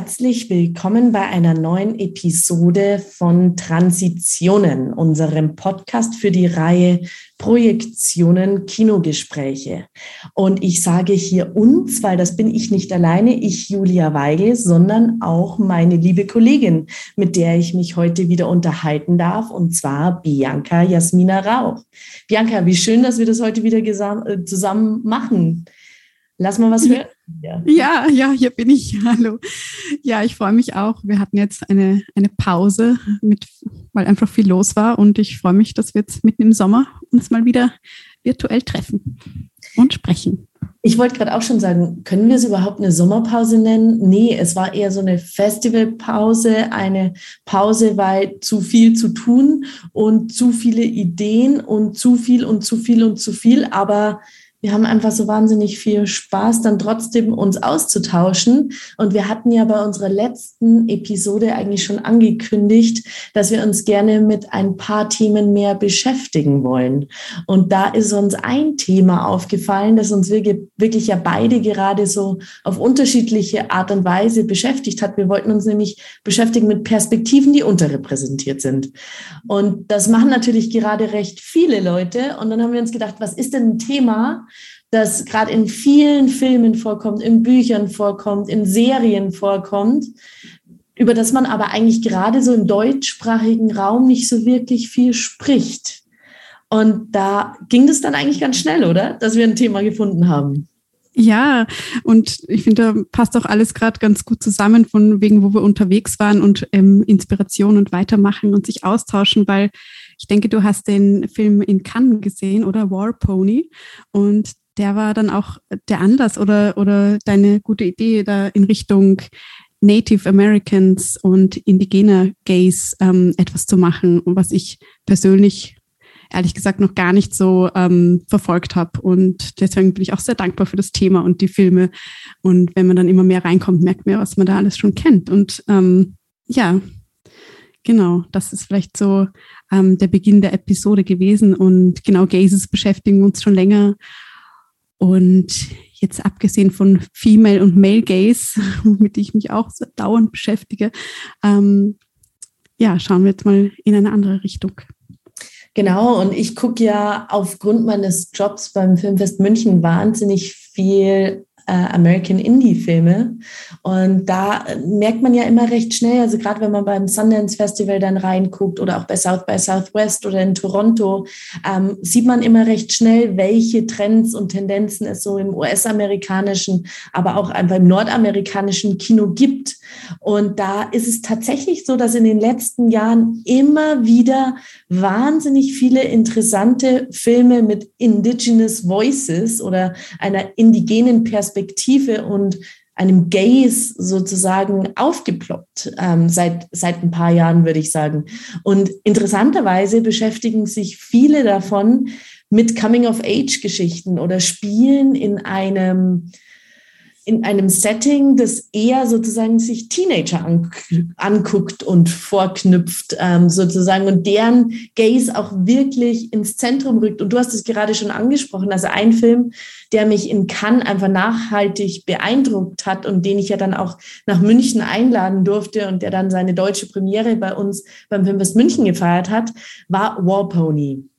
Herzlich willkommen bei einer neuen Episode von Transitionen, unserem Podcast für die Reihe Projektionen Kinogespräche. Und ich sage hier uns, weil das bin ich nicht alleine, ich Julia Weigel, sondern auch meine liebe Kollegin, mit der ich mich heute wieder unterhalten darf, und zwar Bianca Jasmina Rauch. Bianca, wie schön, dass wir das heute wieder äh, zusammen machen. Lass mal was hören. Ja. ja, ja, hier bin ich. Hallo. Ja, ich freue mich auch. Wir hatten jetzt eine, eine Pause, mit, weil einfach viel los war. Und ich freue mich, dass wir jetzt mitten im Sommer uns mal wieder virtuell treffen und sprechen. Ich wollte gerade auch schon sagen, können wir es überhaupt eine Sommerpause nennen? Nee, es war eher so eine Festivalpause, eine Pause, weil zu viel zu tun und zu viele Ideen und zu viel und zu viel und zu viel. Aber wir haben einfach so wahnsinnig viel Spaß, dann trotzdem uns auszutauschen. Und wir hatten ja bei unserer letzten Episode eigentlich schon angekündigt, dass wir uns gerne mit ein paar Themen mehr beschäftigen wollen. Und da ist uns ein Thema aufgefallen, das uns wirklich, ja beide gerade so auf unterschiedliche Art und Weise beschäftigt hat. Wir wollten uns nämlich beschäftigen mit Perspektiven, die unterrepräsentiert sind. Und das machen natürlich gerade recht viele Leute. Und dann haben wir uns gedacht, was ist denn ein Thema, das gerade in vielen Filmen vorkommt, in Büchern vorkommt, in Serien vorkommt, über das man aber eigentlich gerade so im deutschsprachigen Raum nicht so wirklich viel spricht. Und da ging das dann eigentlich ganz schnell, oder? Dass wir ein Thema gefunden haben. Ja, und ich finde, da passt auch alles gerade ganz gut zusammen, von wegen, wo wir unterwegs waren und ähm, Inspiration und weitermachen und sich austauschen, weil ich denke, du hast den Film in Cannes gesehen, oder War Pony. Und der war dann auch der Anlass oder, oder deine gute Idee da in Richtung Native Americans und indigener Gays ähm, etwas zu machen, was ich persönlich ehrlich gesagt noch gar nicht so ähm, verfolgt habe. Und deswegen bin ich auch sehr dankbar für das Thema und die Filme. Und wenn man dann immer mehr reinkommt, merkt man, was man da alles schon kennt. Und ähm, ja, genau, das ist vielleicht so ähm, der Beginn der Episode gewesen. Und genau, Gazes beschäftigen uns schon länger. Und jetzt abgesehen von Female und Male Gaze, womit ich mich auch so dauernd beschäftige, ähm, ja, schauen wir jetzt mal in eine andere Richtung. Genau, und ich gucke ja aufgrund meines Jobs beim Filmfest München wahnsinnig viel äh, American Indie-Filme. Und da merkt man ja immer recht schnell, also gerade wenn man beim Sundance Festival dann reinguckt oder auch bei South by Southwest oder in Toronto, ähm, sieht man immer recht schnell, welche Trends und Tendenzen es so im US-amerikanischen, aber auch einfach im nordamerikanischen Kino gibt. Und da ist es tatsächlich so, dass in den letzten Jahren immer wieder wahnsinnig viele interessante Filme mit Indigenous Voices oder einer indigenen Perspektive Perspektive und einem Gaze sozusagen aufgeploppt ähm, seit, seit ein paar Jahren, würde ich sagen. Und interessanterweise beschäftigen sich viele davon mit Coming-of-Age-Geschichten oder spielen in einem in einem Setting, das eher sozusagen sich Teenager an, anguckt und vorknüpft, ähm, sozusagen, und deren Gaze auch wirklich ins Zentrum rückt. Und du hast es gerade schon angesprochen, also ein Film, der mich in Cannes einfach nachhaltig beeindruckt hat und den ich ja dann auch nach München einladen durfte und der dann seine deutsche Premiere bei uns beim Filmfest München gefeiert hat, war War Pony.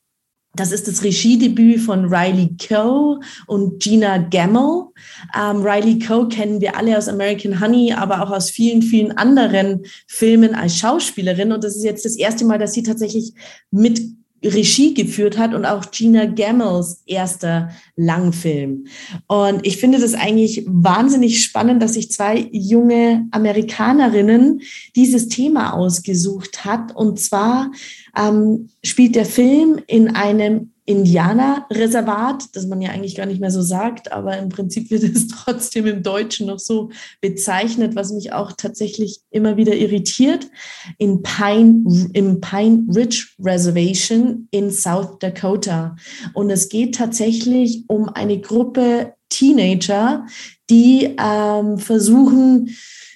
Das ist das Regiedebüt von Riley Coe und Gina Gamble. Ähm, Riley Coe kennen wir alle aus American Honey, aber auch aus vielen, vielen anderen Filmen als Schauspielerin. Und das ist jetzt das erste Mal, dass sie tatsächlich mit Regie geführt hat und auch Gina Gammels erster Langfilm. Und ich finde das eigentlich wahnsinnig spannend, dass sich zwei junge Amerikanerinnen dieses Thema ausgesucht hat. Und zwar ähm, spielt der Film in einem Indianerreservat, das man ja eigentlich gar nicht mehr so sagt, aber im Prinzip wird es trotzdem im Deutschen noch so bezeichnet, was mich auch tatsächlich immer wieder irritiert, in Pine, im Pine Ridge Reservation in South Dakota. Und es geht tatsächlich um eine Gruppe Teenager, die ähm, versuchen,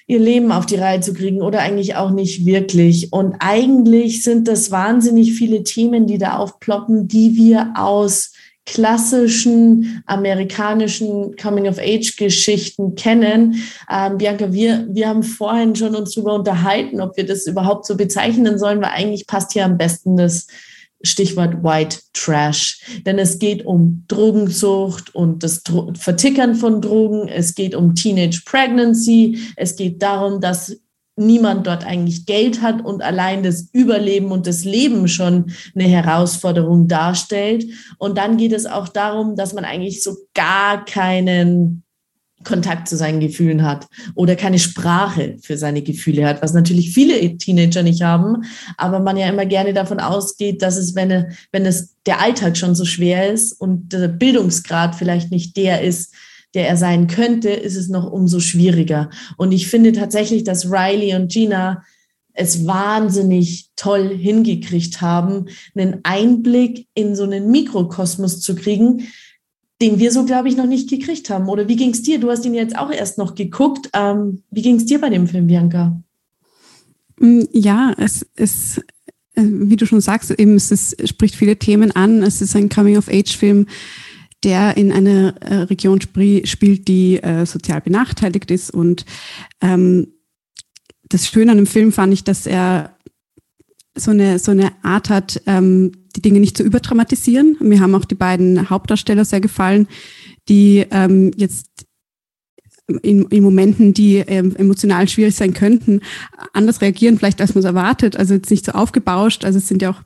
ihr Leben auf die Reihe zu kriegen oder eigentlich auch nicht wirklich. Und eigentlich sind das wahnsinnig viele Themen, die da aufploppen, die wir aus klassischen amerikanischen Coming-of-Age-Geschichten kennen. Ähm, Bianca, wir, wir haben vorhin schon uns darüber unterhalten, ob wir das überhaupt so bezeichnen sollen, weil eigentlich passt hier am besten das Stichwort White Trash. Denn es geht um Drogensucht und das Dro Vertickern von Drogen. Es geht um Teenage Pregnancy. Es geht darum, dass niemand dort eigentlich Geld hat und allein das Überleben und das Leben schon eine Herausforderung darstellt. Und dann geht es auch darum, dass man eigentlich so gar keinen Kontakt zu seinen Gefühlen hat oder keine Sprache für seine Gefühle hat, was natürlich viele Teenager nicht haben, aber man ja immer gerne davon ausgeht, dass es, wenn, wenn es der Alltag schon so schwer ist und der Bildungsgrad vielleicht nicht der ist, der er sein könnte, ist es noch umso schwieriger. Und ich finde tatsächlich, dass Riley und Gina es wahnsinnig toll hingekriegt haben, einen Einblick in so einen Mikrokosmos zu kriegen, den wir so, glaube ich, noch nicht gekriegt haben. Oder wie ging es dir? Du hast ihn jetzt auch erst noch geguckt. Ähm, wie ging es dir bei dem Film, Bianca? Mm, ja, es ist, äh, wie du schon sagst, eben es ist, spricht viele Themen an. Es ist ein Coming-of-Age-Film, der in einer äh, Region sp spielt, die äh, sozial benachteiligt ist. Und ähm, das Schöne an dem Film fand ich, dass er so eine, so eine Art hat, ähm, die Dinge nicht zu überdramatisieren. Mir haben auch die beiden Hauptdarsteller sehr gefallen, die ähm, jetzt in, in Momenten, die ähm, emotional schwierig sein könnten, anders reagieren, vielleicht als man es erwartet. Also jetzt nicht so aufgebauscht. Also es sind ja auch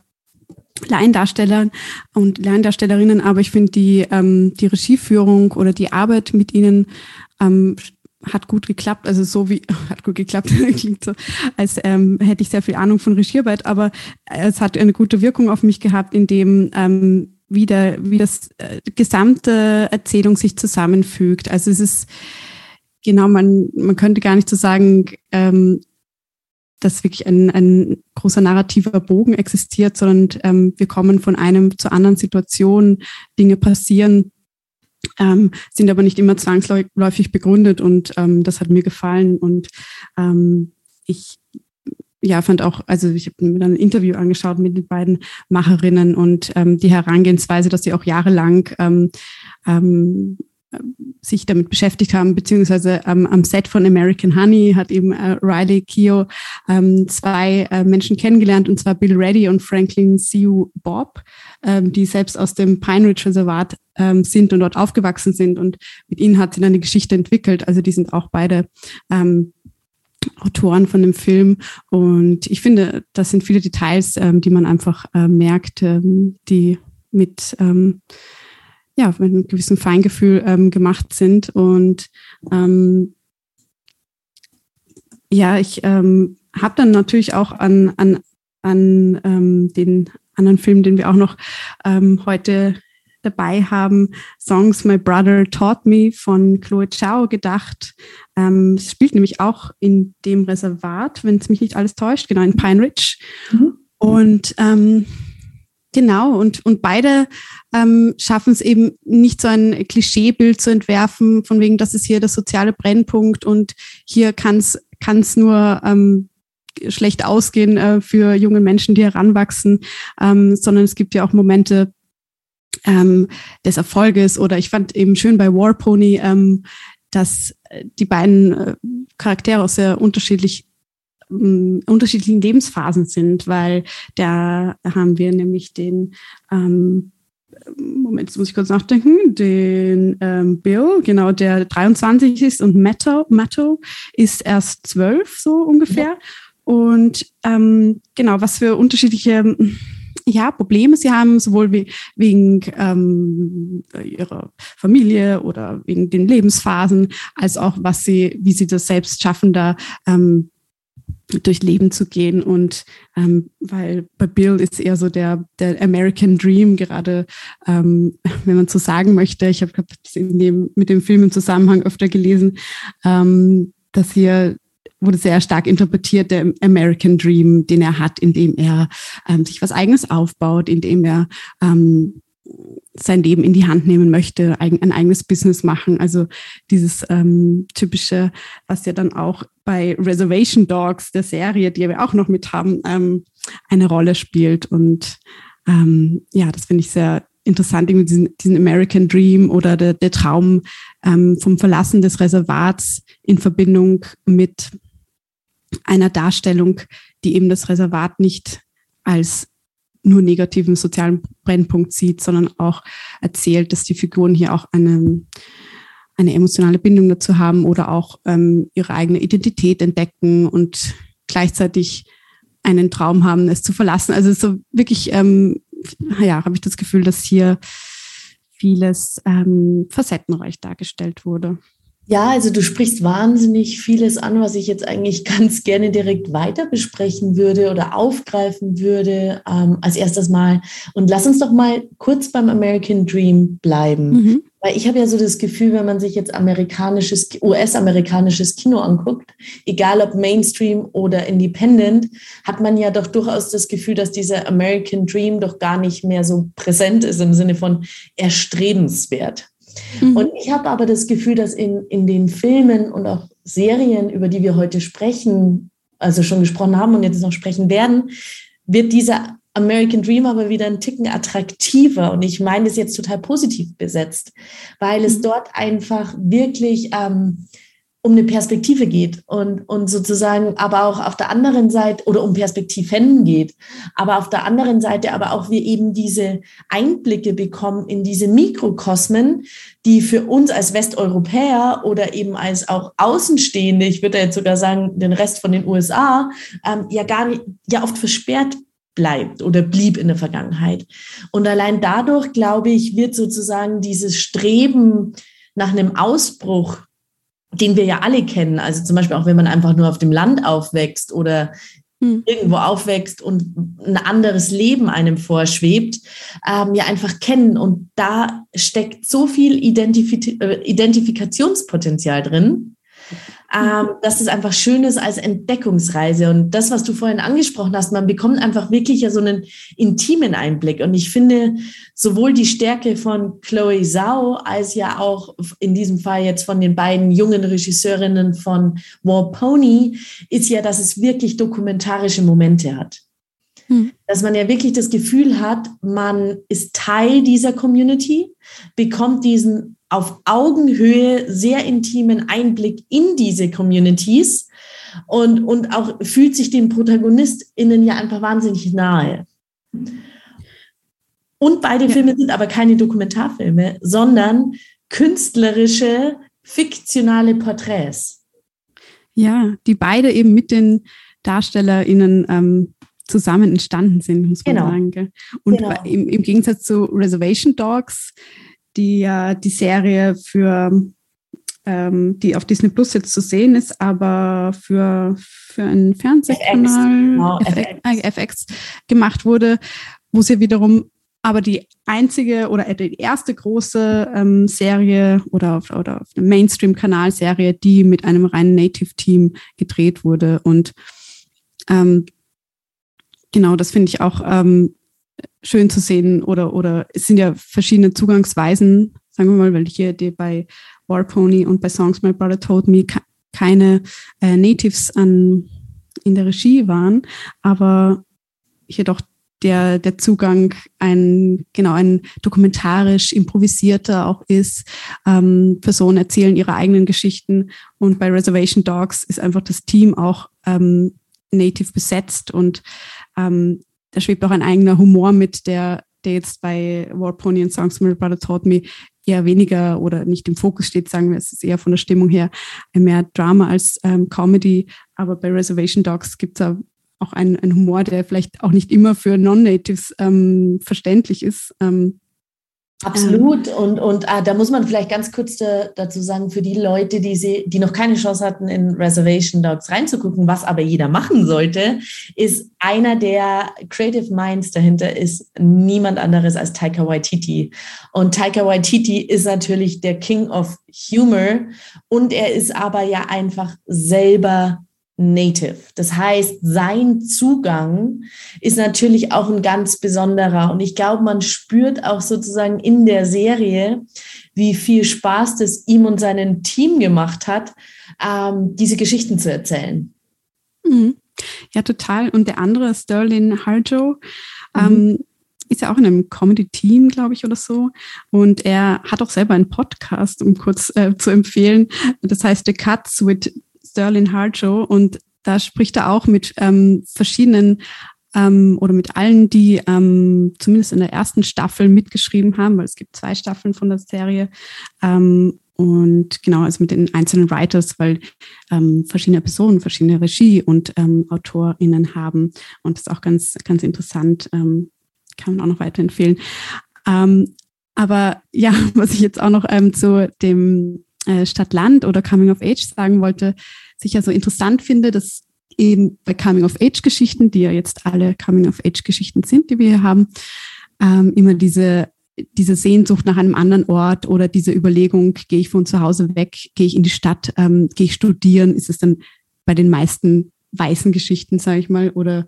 Laiendarsteller und Laiendarstellerinnen, aber ich finde die, ähm, die Regieführung oder die Arbeit mit ihnen ähm, hat gut geklappt, also so wie, hat gut geklappt, klingt so, als ähm, hätte ich sehr viel Ahnung von Regiearbeit, aber es hat eine gute Wirkung auf mich gehabt, indem ähm, wieder, wie das äh, gesamte Erzählung sich zusammenfügt. Also es ist, genau, man, man könnte gar nicht so sagen, ähm, dass wirklich ein, ein großer narrativer Bogen existiert, sondern ähm, wir kommen von einem zur anderen Situation, Dinge passieren, ähm, sind aber nicht immer zwangsläufig begründet und ähm, das hat mir gefallen und ähm, ich ja, fand auch, also ich habe mir dann ein Interview angeschaut mit den beiden Macherinnen und ähm, die Herangehensweise, dass sie auch jahrelang ähm, ähm, sich damit beschäftigt haben, beziehungsweise ähm, am Set von American Honey hat eben äh, Riley Keough ähm, zwei äh, Menschen kennengelernt, und zwar Bill Reddy und Franklin Siu Bob, ähm, die selbst aus dem Pine Ridge Reservat ähm, sind und dort aufgewachsen sind. Und mit ihnen hat sie dann eine Geschichte entwickelt. Also die sind auch beide ähm, Autoren von dem Film. Und ich finde, das sind viele Details, ähm, die man einfach äh, merkt, ähm, die mit ähm, ja, mit einem gewissen Feingefühl ähm, gemacht sind. Und ähm, ja, ich ähm, habe dann natürlich auch an, an, an ähm, den anderen Film, den wir auch noch ähm, heute dabei haben, Songs My Brother Taught Me von Chloe Chao gedacht. Ähm, es spielt nämlich auch in dem Reservat, wenn es mich nicht alles täuscht, genau in Pine Ridge. Mhm. Und ähm, Genau, und, und beide ähm, schaffen es eben nicht so ein Klischeebild zu entwerfen, von wegen, das ist hier der soziale Brennpunkt und hier kann es nur ähm, schlecht ausgehen äh, für junge Menschen, die heranwachsen, ähm, sondern es gibt ja auch Momente ähm, des Erfolges. Oder ich fand eben schön bei Warpony, ähm, dass die beiden äh, Charaktere aus sehr unterschiedlich ähm, unterschiedlichen Lebensphasen sind, weil da haben wir nämlich den ähm, Moment, jetzt muss ich kurz nachdenken, den ähm, Bill, genau, der 23 ist und Matto, Matto ist erst 12, so ungefähr. Ja. Und ähm, genau, was für unterschiedliche ja, Probleme sie haben, sowohl wie, wegen ähm, ihrer Familie oder wegen den Lebensphasen, als auch was sie, wie sie das selbst schaffen, da ähm, durch Leben zu gehen. Und ähm, weil bei Bill ist eher so der, der American Dream, gerade ähm, wenn man so sagen möchte, ich habe das mit dem Film im Zusammenhang öfter gelesen, ähm, dass hier wurde sehr stark interpretiert, der American Dream, den er hat, indem er ähm, sich was Eigenes aufbaut, indem er ähm, sein Leben in die Hand nehmen möchte, ein, eigenes Business machen. Also dieses ähm, typische, was ja dann auch bei Reservation Dogs, der Serie, die wir auch noch mit haben, ähm, eine Rolle spielt. Und ähm, ja, das finde ich sehr interessant, irgendwie diesen, diesen American Dream oder der, der Traum ähm, vom Verlassen des Reservats in Verbindung mit einer Darstellung, die eben das Reservat nicht als nur negativen sozialen Brennpunkt sieht, sondern auch erzählt, dass die Figuren hier auch eine, eine emotionale Bindung dazu haben oder auch ähm, ihre eigene Identität entdecken und gleichzeitig einen Traum haben, es zu verlassen. Also so wirklich, ähm, ja, habe ich das Gefühl, dass hier vieles ähm, facettenreich dargestellt wurde. Ja, also du sprichst wahnsinnig vieles an, was ich jetzt eigentlich ganz gerne direkt weiter besprechen würde oder aufgreifen würde. Ähm, als erstes mal. Und lass uns doch mal kurz beim American Dream bleiben. Mhm. Weil ich habe ja so das Gefühl, wenn man sich jetzt amerikanisches, US-amerikanisches Kino anguckt, egal ob Mainstream oder Independent, hat man ja doch durchaus das Gefühl, dass dieser American Dream doch gar nicht mehr so präsent ist im Sinne von erstrebenswert. Mhm. Und ich habe aber das Gefühl, dass in, in den Filmen und auch Serien, über die wir heute sprechen, also schon gesprochen haben und jetzt noch sprechen werden, wird dieser American Dream aber wieder ein Ticken attraktiver. Und ich meine das jetzt total positiv besetzt, weil es mhm. dort einfach wirklich ähm, um eine Perspektive geht und, und sozusagen aber auch auf der anderen Seite oder um Perspektiven geht, aber auf der anderen Seite aber auch wir eben diese Einblicke bekommen in diese Mikrokosmen, die für uns als Westeuropäer oder eben als auch Außenstehende, ich würde jetzt sogar sagen, den Rest von den USA, ähm, ja gar nicht, ja oft versperrt bleibt oder blieb in der Vergangenheit. Und allein dadurch, glaube ich, wird sozusagen dieses Streben nach einem Ausbruch den wir ja alle kennen. Also zum Beispiel auch, wenn man einfach nur auf dem Land aufwächst oder hm. irgendwo aufwächst und ein anderes Leben einem vorschwebt, ähm, ja einfach kennen. Und da steckt so viel Identif äh, Identifikationspotenzial drin, ähm, dass es einfach schön ist als Entdeckungsreise. Und das, was du vorhin angesprochen hast, man bekommt einfach wirklich ja so einen intimen Einblick. Und ich finde sowohl die Stärke von Chloe Zhao als ja auch in diesem Fall jetzt von den beiden jungen Regisseurinnen von War Pony ist ja, dass es wirklich dokumentarische Momente hat. Hm. Dass man ja wirklich das Gefühl hat, man ist Teil dieser Community, bekommt diesen auf Augenhöhe sehr intimen Einblick in diese Communities und, und auch fühlt sich den ProtagonistInnen ja einfach wahnsinnig nahe. Und beide ja. Filme sind aber keine Dokumentarfilme, sondern künstlerische, fiktionale Porträts. Ja, die beide eben mit den DarstellerInnen ähm, zusammen entstanden sind, muss man genau. sagen. Gell? Und genau. im, im Gegensatz zu Reservation Dogs die ja die Serie für ähm, die auf Disney Plus jetzt zu sehen ist, aber für, für einen Fernsehkanal FX, genau, FX. FX gemacht wurde, wo sie wiederum aber die einzige oder die erste große ähm, Serie oder auf, oder auf einem Mainstream-Kanal-Serie, die mit einem reinen Native-Team gedreht wurde. Und ähm, genau, das finde ich auch ähm, schön zu sehen oder, oder es sind ja verschiedene Zugangsweisen, sagen wir mal, weil hier die bei Warpony und bei Songs My Brother Told Me keine äh, Natives an, in der Regie waren, aber jedoch der, der Zugang ein, genau, ein dokumentarisch improvisierter auch ist. Ähm, Personen erzählen ihre eigenen Geschichten und bei Reservation Dogs ist einfach das Team auch ähm, native besetzt und ähm, da schwebt auch ein eigener Humor mit, der, der jetzt bei War Pony und Songs My Brother Taught Me eher weniger oder nicht im Fokus steht, sagen wir, es ist eher von der Stimmung her mehr Drama als ähm, Comedy. Aber bei Reservation Dogs gibt es auch einen, einen Humor, der vielleicht auch nicht immer für Non-Natives ähm, verständlich ist. Ähm, Absolut. Und, und ah, da muss man vielleicht ganz kurz da, dazu sagen, für die Leute, die, sie, die noch keine Chance hatten, in Reservation Dogs reinzugucken, was aber jeder machen sollte, ist einer der Creative Minds dahinter ist niemand anderes als Taika Waititi. Und Taika Waititi ist natürlich der King of Humor und er ist aber ja einfach selber Native. Das heißt, sein Zugang ist natürlich auch ein ganz besonderer. Und ich glaube, man spürt auch sozusagen in der Serie, wie viel Spaß das ihm und seinem Team gemacht hat, ähm, diese Geschichten zu erzählen. Mhm. Ja, total. Und der andere, Sterling Harjo, mhm. ähm, ist ja auch in einem Comedy-Team, glaube ich, oder so. Und er hat auch selber einen Podcast, um kurz äh, zu empfehlen. Das heißt The Cuts with Sterling Harjo und da spricht er auch mit ähm, verschiedenen ähm, oder mit allen, die ähm, zumindest in der ersten Staffel mitgeschrieben haben, weil es gibt zwei Staffeln von der Serie. Ähm, und genau, also mit den einzelnen Writers, weil ähm, verschiedene Personen verschiedene Regie- und ähm, AutorInnen haben. Und das ist auch ganz, ganz interessant, kann man auch noch weiterempfehlen. Aber ja, was ich jetzt auch noch zu dem äh, Stadt-Land oder Coming of Age sagen wollte, sicher so interessant finde, dass eben bei Coming-of-Age-Geschichten, die ja jetzt alle Coming-of-Age-Geschichten sind, die wir hier haben, ähm, immer diese, diese Sehnsucht nach einem anderen Ort oder diese Überlegung, gehe ich von zu Hause weg, gehe ich in die Stadt, ähm, gehe ich studieren, ist es dann bei den meisten weißen Geschichten, sage ich mal, oder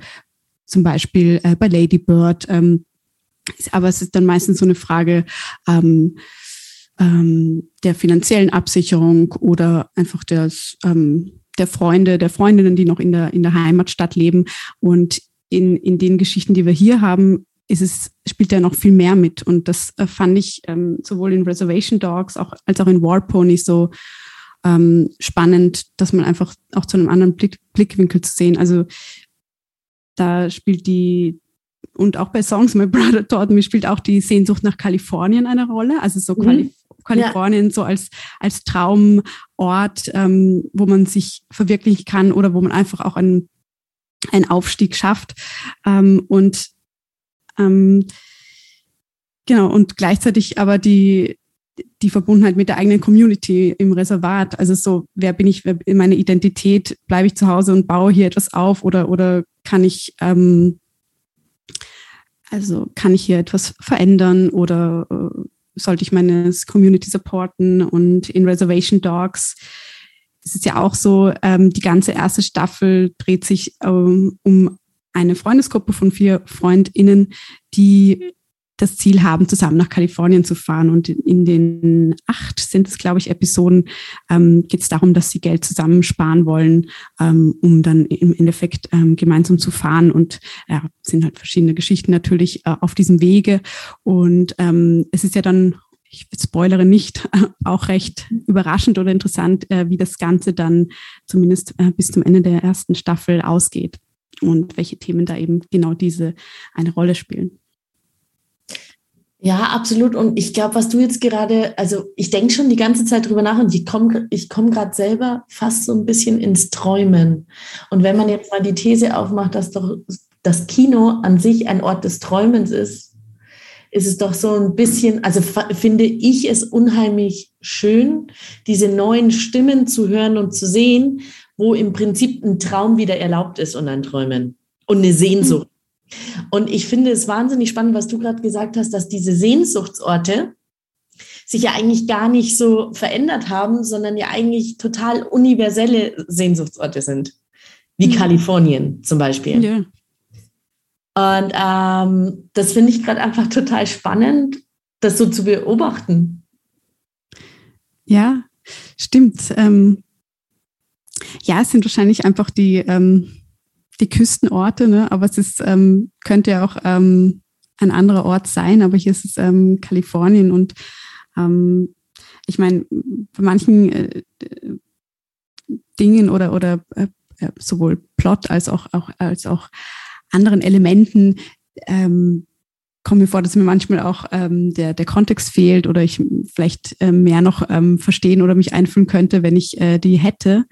zum Beispiel äh, bei Lady Bird. Ähm, aber es ist dann meistens so eine Frage, ähm, ähm, der finanziellen Absicherung oder einfach des, ähm, der Freunde, der Freundinnen, die noch in der, in der Heimatstadt leben. Und in, in den Geschichten, die wir hier haben, ist es, spielt er noch viel mehr mit. Und das äh, fand ich ähm, sowohl in Reservation Dogs auch, als auch in War Pony so ähm, spannend, dass man einfach auch zu einem anderen Blick, Blickwinkel zu sehen. Also da spielt die, und auch bei Songs My Brother Taught Me spielt auch die Sehnsucht nach Kalifornien eine Rolle. Also so mhm. Kalifornien ja. so als, als Traumort, ähm, wo man sich verwirklichen kann oder wo man einfach auch einen, einen Aufstieg schafft. Ähm, und ähm, genau, und gleichzeitig aber die, die Verbundenheit mit der eigenen Community im Reservat. Also so, wer bin ich, wer, meine Identität, bleibe ich zu Hause und baue hier etwas auf oder, oder kann ich, ähm, also kann ich hier etwas verändern oder äh, sollte ich meine Community supporten und in Reservation Dogs? Ist es ja auch so, ähm, die ganze erste Staffel dreht sich ähm, um eine Freundesgruppe von vier FreundInnen, die das Ziel haben, zusammen nach Kalifornien zu fahren. Und in den acht sind es, glaube ich, Episoden, ähm, geht es darum, dass sie Geld zusammensparen wollen, ähm, um dann im Endeffekt ähm, gemeinsam zu fahren. Und ja, sind halt verschiedene Geschichten natürlich äh, auf diesem Wege. Und ähm, es ist ja dann ich spoilere nicht, auch recht überraschend oder interessant, äh, wie das Ganze dann zumindest äh, bis zum Ende der ersten Staffel ausgeht und welche Themen da eben genau diese eine Rolle spielen. Ja, absolut. Und ich glaube, was du jetzt gerade, also ich denke schon die ganze Zeit drüber nach und ich komme ich komm gerade selber fast so ein bisschen ins Träumen. Und wenn man jetzt mal die These aufmacht, dass doch das Kino an sich ein Ort des Träumens ist, ist es doch so ein bisschen, also finde ich es unheimlich schön, diese neuen Stimmen zu hören und zu sehen, wo im Prinzip ein Traum wieder erlaubt ist und ein Träumen und eine Sehnsucht. Und ich finde es wahnsinnig spannend, was du gerade gesagt hast, dass diese Sehnsuchtsorte sich ja eigentlich gar nicht so verändert haben, sondern ja eigentlich total universelle Sehnsuchtsorte sind, wie mhm. Kalifornien zum Beispiel. Ja. Und ähm, das finde ich gerade einfach total spannend, das so zu beobachten. Ja, stimmt. Ähm, ja, es sind wahrscheinlich einfach die, ähm, die Küstenorte, ne? aber es ist, ähm, könnte ja auch ähm, ein anderer Ort sein, aber hier ist es ähm, Kalifornien und ähm, ich meine, bei manchen äh, Dingen oder, oder äh, äh, sowohl Plot als auch, auch, als auch anderen Elementen ähm, kommt mir vor, dass mir manchmal auch ähm, der, der Kontext fehlt oder ich vielleicht äh, mehr noch ähm, verstehen oder mich einfühlen könnte, wenn ich äh, die hätte.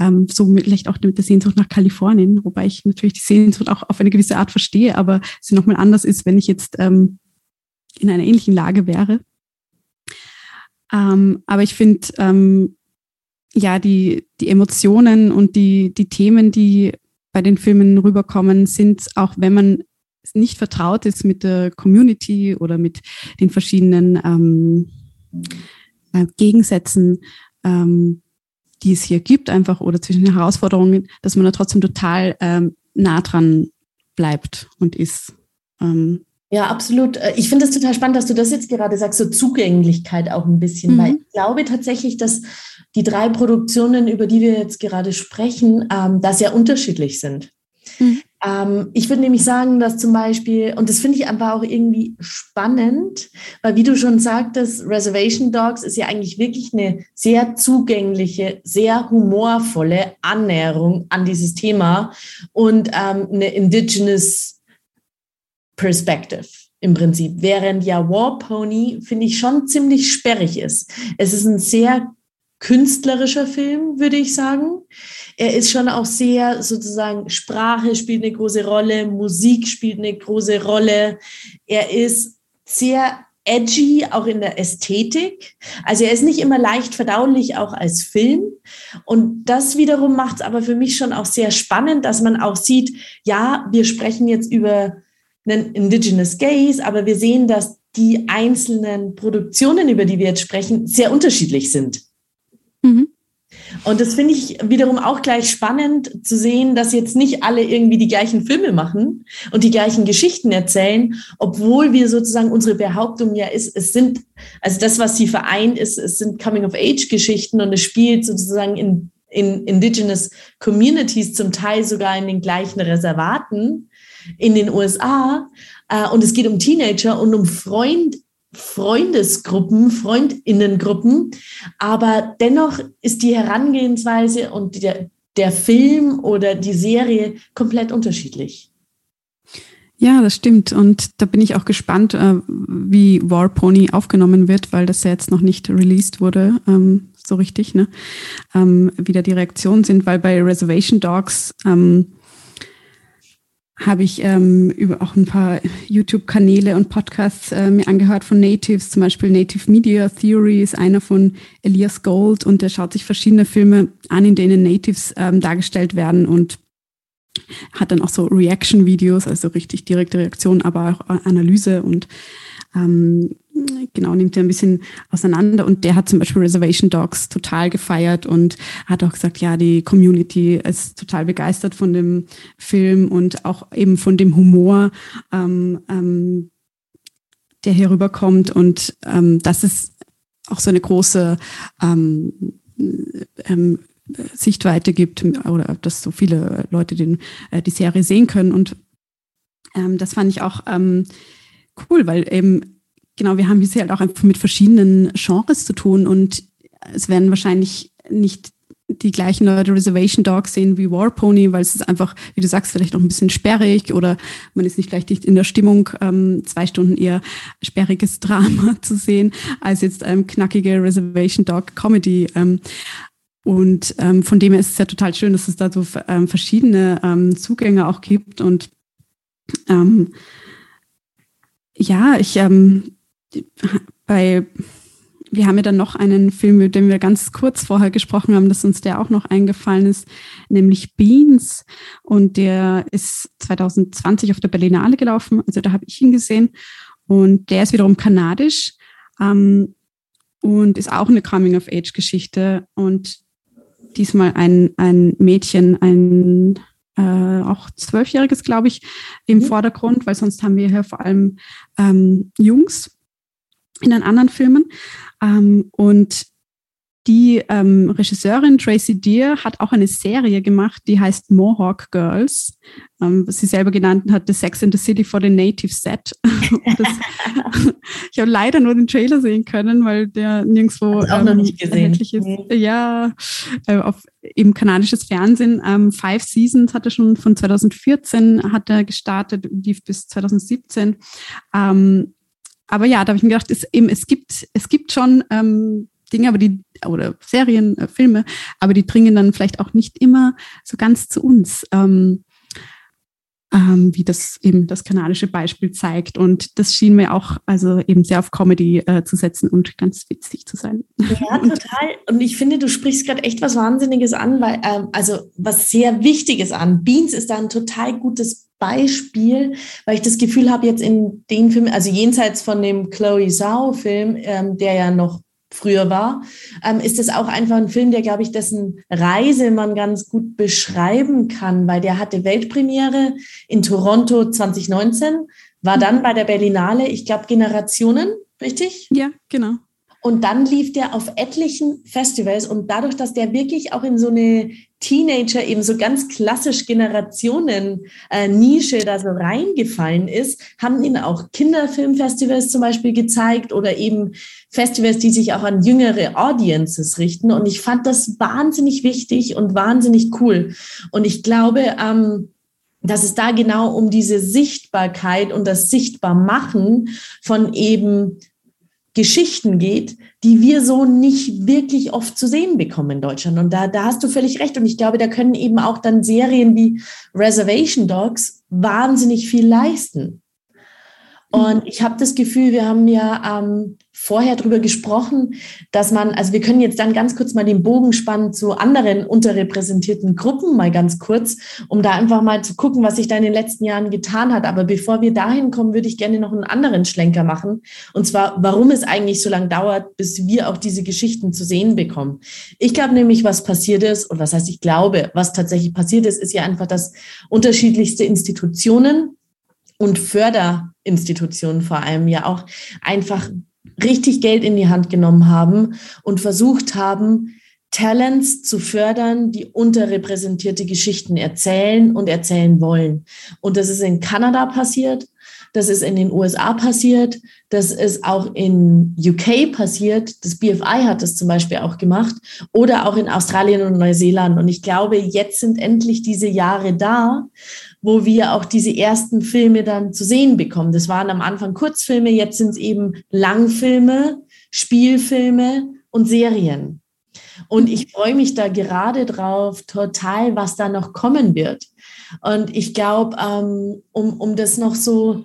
Ähm, so vielleicht auch mit der Sehnsucht nach Kalifornien, wobei ich natürlich die Sehnsucht auch auf eine gewisse Art verstehe, aber sie nochmal anders ist, wenn ich jetzt ähm, in einer ähnlichen Lage wäre. Ähm, aber ich finde, ähm, ja, die, die Emotionen und die, die Themen, die bei den Filmen rüberkommen, sind auch, wenn man nicht vertraut ist mit der Community oder mit den verschiedenen ähm, äh, Gegensätzen, ähm, die es hier gibt, einfach oder zwischen den Herausforderungen, dass man da trotzdem total ähm, nah dran bleibt und ist. Ähm, ja, absolut. Äh, ich finde es total spannend, dass du das jetzt gerade sagst, so Zugänglichkeit auch ein bisschen, mhm. weil ich glaube tatsächlich, dass die drei Produktionen, über die wir jetzt gerade sprechen, ähm, da sehr unterschiedlich sind. Mhm. Ähm, ich würde nämlich sagen, dass zum Beispiel, und das finde ich einfach auch irgendwie spannend, weil wie du schon sagtest, Reservation Dogs ist ja eigentlich wirklich eine sehr zugängliche, sehr humorvolle Annäherung an dieses Thema und ähm, eine Indigenous Perspective im Prinzip. Während ja War Pony, finde ich, schon ziemlich sperrig ist. Es ist ein sehr künstlerischer Film, würde ich sagen. Er ist schon auch sehr sozusagen, Sprache spielt eine große Rolle, Musik spielt eine große Rolle. Er ist sehr edgy, auch in der Ästhetik. Also er ist nicht immer leicht verdaulich, auch als Film. Und das wiederum macht es aber für mich schon auch sehr spannend, dass man auch sieht, ja, wir sprechen jetzt über einen Indigenous Gaze, aber wir sehen, dass die einzelnen Produktionen, über die wir jetzt sprechen, sehr unterschiedlich sind. Mhm. Und das finde ich wiederum auch gleich spannend zu sehen, dass jetzt nicht alle irgendwie die gleichen Filme machen und die gleichen Geschichten erzählen, obwohl wir sozusagen unsere Behauptung ja ist, es sind, also das, was sie vereint, ist, es sind Coming-of-Age-Geschichten und es spielt sozusagen in, in Indigenous Communities, zum Teil sogar in den gleichen Reservaten in den USA. Äh, und es geht um Teenager und um Freund, Freundesgruppen, Freundinnengruppen. Aber dennoch ist die Herangehensweise und der, der Film oder die Serie komplett unterschiedlich. Ja, das stimmt. Und da bin ich auch gespannt, äh, wie War Pony aufgenommen wird, weil das ja jetzt noch nicht released wurde, ähm, so richtig, ne? Ähm, wie da die Reaktionen sind, weil bei Reservation Dogs ähm, habe ich ähm, über auch ein paar YouTube-Kanäle und Podcasts äh, mir angehört von Natives, zum Beispiel Native Media Theory ist einer von Elias Gold. Und der schaut sich verschiedene Filme an, in denen Natives ähm, dargestellt werden und hat dann auch so Reaction-Videos, also richtig direkte Reaktion, aber auch Analyse und ähm, genau, nimmt er ein bisschen auseinander. Und der hat zum Beispiel Reservation Dogs total gefeiert und hat auch gesagt, ja, die Community ist total begeistert von dem Film und auch eben von dem Humor, ähm, ähm, der hier rüberkommt. Und ähm, das ist auch so eine große ähm, ähm, Sichtweite gibt oder dass so viele Leute den, äh, die Serie sehen können. Und ähm, das fand ich auch cool, weil eben, genau, wir haben hier halt auch einfach mit verschiedenen Genres zu tun und es werden wahrscheinlich nicht die gleichen Leute Reservation Dogs sehen wie War Pony, weil es ist einfach, wie du sagst, vielleicht noch ein bisschen sperrig oder man ist nicht vielleicht nicht in der Stimmung, ähm, zwei Stunden eher sperriges Drama zu sehen, als jetzt ähm, knackige Reservation Dog Comedy. Ähm, und ähm, von dem her ist es ja total schön, dass es da so ähm, verschiedene ähm, Zugänge auch gibt und ähm, ja, ich ähm, bei wir haben ja dann noch einen Film, mit dem wir ganz kurz vorher gesprochen haben, dass uns der auch noch eingefallen ist, nämlich Beans. Und der ist 2020 auf der Berlinale gelaufen. Also da habe ich ihn gesehen. Und der ist wiederum kanadisch ähm, und ist auch eine Coming-of-Age-Geschichte. Und diesmal ein, ein Mädchen, ein äh, auch Zwölfjähriges, glaube ich, im mhm. Vordergrund, weil sonst haben wir hier vor allem ähm, Jungs in den anderen Filmen. Ähm, und die ähm, Regisseurin Tracy Deer hat auch eine Serie gemacht, die heißt Mohawk Girls, ähm, was sie selber genannt hat, The Sex in the City for the Native Set. das, ich habe leider nur den Trailer sehen können, weil der nirgendwo auch ähm, noch nicht gesehen. ist. Nee. Ja, äh, auf eben kanadisches Fernsehen. Ähm, Five Seasons hat er schon von 2014 hat er gestartet, lief bis 2017. Ähm, aber ja, da habe ich mir gedacht, es, eben, es gibt, es gibt schon ähm, Dinge, aber die, oder Serien, äh, Filme, aber die dringen dann vielleicht auch nicht immer so ganz zu uns. Ähm, ähm, wie das eben das kanadische Beispiel zeigt. Und das schien mir auch also eben sehr auf Comedy äh, zu setzen und ganz witzig zu sein. Ja, total. Und ich finde, du sprichst gerade echt was Wahnsinniges an, weil, ähm, also was sehr Wichtiges an. Beans ist da ein total gutes Beispiel, weil ich das Gefühl habe, jetzt in den Filmen, also jenseits von dem Chloe Zhao-Film, ähm, der ja noch früher war, ähm, ist es auch einfach ein Film, der, glaube ich, dessen Reise man ganz gut beschreiben kann, weil der hatte Weltpremiere in Toronto 2019, war dann mhm. bei der Berlinale, ich glaube, Generationen, richtig? Ja, genau. Und dann lief der auf etlichen Festivals und dadurch, dass der wirklich auch in so eine Teenager eben so ganz klassisch Generationen-Nische äh, da so reingefallen ist, haben ihn auch Kinderfilmfestivals zum Beispiel gezeigt oder eben Festivals, die sich auch an jüngere Audiences richten. Und ich fand das wahnsinnig wichtig und wahnsinnig cool. Und ich glaube, ähm, dass es da genau um diese Sichtbarkeit und das Sichtbarmachen von eben Geschichten geht, die wir so nicht wirklich oft zu sehen bekommen in Deutschland. Und da, da hast du völlig recht. Und ich glaube, da können eben auch dann Serien wie Reservation Dogs wahnsinnig viel leisten. Und ich habe das Gefühl, wir haben ja ähm, vorher darüber gesprochen, dass man, also wir können jetzt dann ganz kurz mal den Bogen spannen zu anderen unterrepräsentierten Gruppen, mal ganz kurz, um da einfach mal zu gucken, was sich da in den letzten Jahren getan hat. Aber bevor wir dahin kommen, würde ich gerne noch einen anderen Schlenker machen. Und zwar, warum es eigentlich so lange dauert, bis wir auch diese Geschichten zu sehen bekommen. Ich glaube nämlich, was passiert ist, und was heißt ich glaube, was tatsächlich passiert ist, ist ja einfach, dass unterschiedlichste Institutionen und Förderinstitutionen vor allem ja auch einfach richtig Geld in die Hand genommen haben und versucht haben, Talents zu fördern, die unterrepräsentierte Geschichten erzählen und erzählen wollen. Und das ist in Kanada passiert, das ist in den USA passiert, das ist auch in UK passiert. Das BFI hat das zum Beispiel auch gemacht oder auch in Australien und Neuseeland. Und ich glaube, jetzt sind endlich diese Jahre da, wo wir auch diese ersten Filme dann zu sehen bekommen. Das waren am Anfang Kurzfilme, jetzt sind es eben Langfilme, Spielfilme und Serien. Und ich freue mich da gerade drauf, total, was da noch kommen wird. Und ich glaube, ähm, um, um das noch so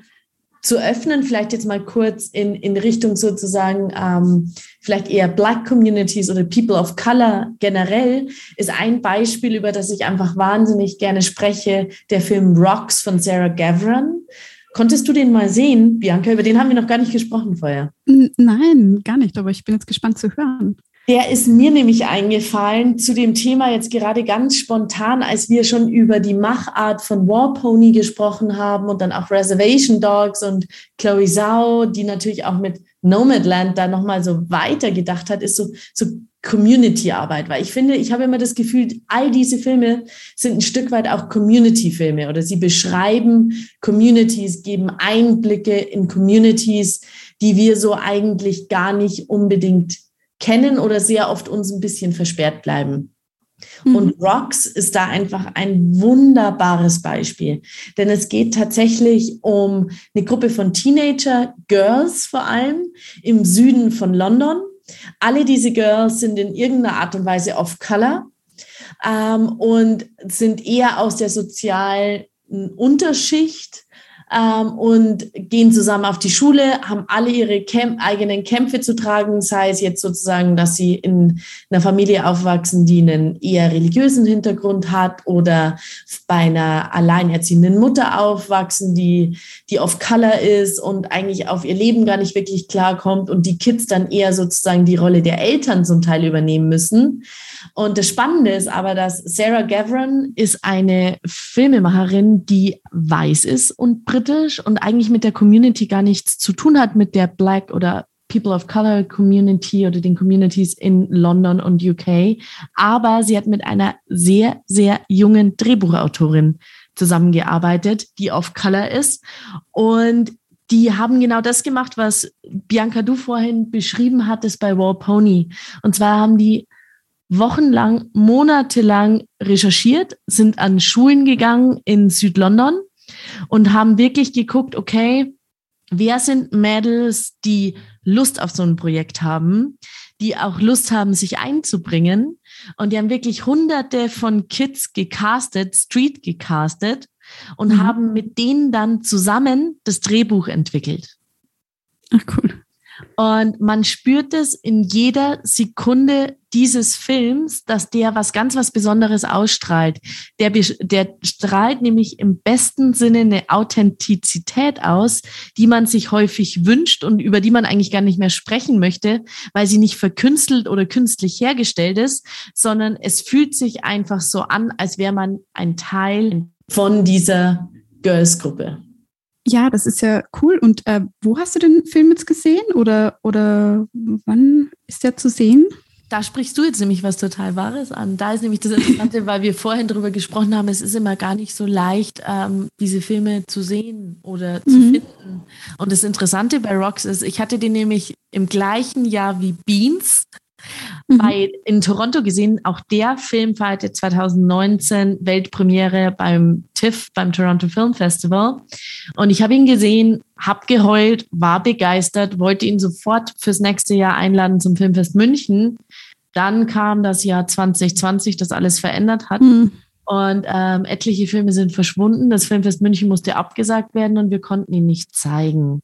zu öffnen, vielleicht jetzt mal kurz in, in Richtung sozusagen ähm, vielleicht eher Black Communities oder People of Color generell, ist ein Beispiel, über das ich einfach wahnsinnig gerne spreche, der Film Rocks von Sarah Gavran. Konntest du den mal sehen, Bianca? Über den haben wir noch gar nicht gesprochen vorher. Nein, gar nicht, aber ich bin jetzt gespannt zu hören. Der ist mir nämlich eingefallen zu dem Thema jetzt gerade ganz spontan, als wir schon über die Machart von War Pony gesprochen haben und dann auch Reservation Dogs und Chloe Zhao, die natürlich auch mit Nomadland da nochmal so weitergedacht hat, ist so, so Community-Arbeit, weil ich finde, ich habe immer das Gefühl, all diese Filme sind ein Stück weit auch Community-Filme oder sie beschreiben Communities, geben Einblicke in Communities, die wir so eigentlich gar nicht unbedingt kennen oder sehr oft uns ein bisschen versperrt bleiben. Mhm. Und Rocks ist da einfach ein wunderbares Beispiel, denn es geht tatsächlich um eine Gruppe von Teenager, Girls vor allem, im Süden von London. Alle diese Girls sind in irgendeiner Art und Weise off Color ähm, und sind eher aus der sozialen Unterschicht ähm, und gehen zusammen auf die Schule, haben alle ihre Kämp eigenen Kämpfe zu tragen, sei es jetzt sozusagen, dass sie in einer Familie aufwachsen, die einen eher religiösen Hintergrund hat oder bei einer alleinerziehenden Mutter aufwachsen, die, die off Color ist und eigentlich auf ihr Leben gar nicht wirklich klarkommt und die Kids dann eher sozusagen die Rolle der Eltern zum Teil übernehmen müssen. Und das Spannende ist aber, dass Sarah Gavron ist eine Filmemacherin, die weiß ist und britisch und eigentlich mit der Community gar nichts zu tun hat, mit der Black oder People of Color Community oder den Communities in London und UK. Aber sie hat mit einer sehr, sehr jungen Drehbuchautorin zusammengearbeitet, die of Color ist. Und die haben genau das gemacht, was Bianca du vorhin beschrieben hattest bei War Pony. Und zwar haben die wochenlang, monatelang recherchiert, sind an Schulen gegangen in Südlondon und haben wirklich geguckt, okay, wer sind Mädels, die Lust auf so ein Projekt haben, die auch Lust haben, sich einzubringen. Und die haben wirklich hunderte von Kids gecastet, Street gecastet und mhm. haben mit denen dann zusammen das Drehbuch entwickelt. Ach cool. Und man spürt es in jeder Sekunde dieses Films, dass der was ganz was Besonderes ausstrahlt. Der, der strahlt nämlich im besten Sinne eine Authentizität aus, die man sich häufig wünscht und über die man eigentlich gar nicht mehr sprechen möchte, weil sie nicht verkünstelt oder künstlich hergestellt ist, sondern es fühlt sich einfach so an, als wäre man ein Teil von dieser Girls-Gruppe. Ja, das ist ja cool. Und äh, wo hast du den Film jetzt gesehen oder, oder wann ist der zu sehen? Da sprichst du jetzt nämlich was total Wahres an. Da ist nämlich das Interessante, weil wir vorhin darüber gesprochen haben, es ist immer gar nicht so leicht, ähm, diese Filme zu sehen oder zu mhm. finden. Und das Interessante bei Rocks ist, ich hatte den nämlich im gleichen Jahr wie Beans mhm. bei, in Toronto gesehen. Auch der Film feierte 2019 Weltpremiere beim TIFF, beim Toronto Film Festival. Und ich habe ihn gesehen, habe geheult, war begeistert, wollte ihn sofort fürs nächste Jahr einladen zum Filmfest München. Dann kam das Jahr 2020, das alles verändert hat. Mhm. Und ähm, etliche Filme sind verschwunden. Das Filmfest München musste abgesagt werden und wir konnten ihn nicht zeigen.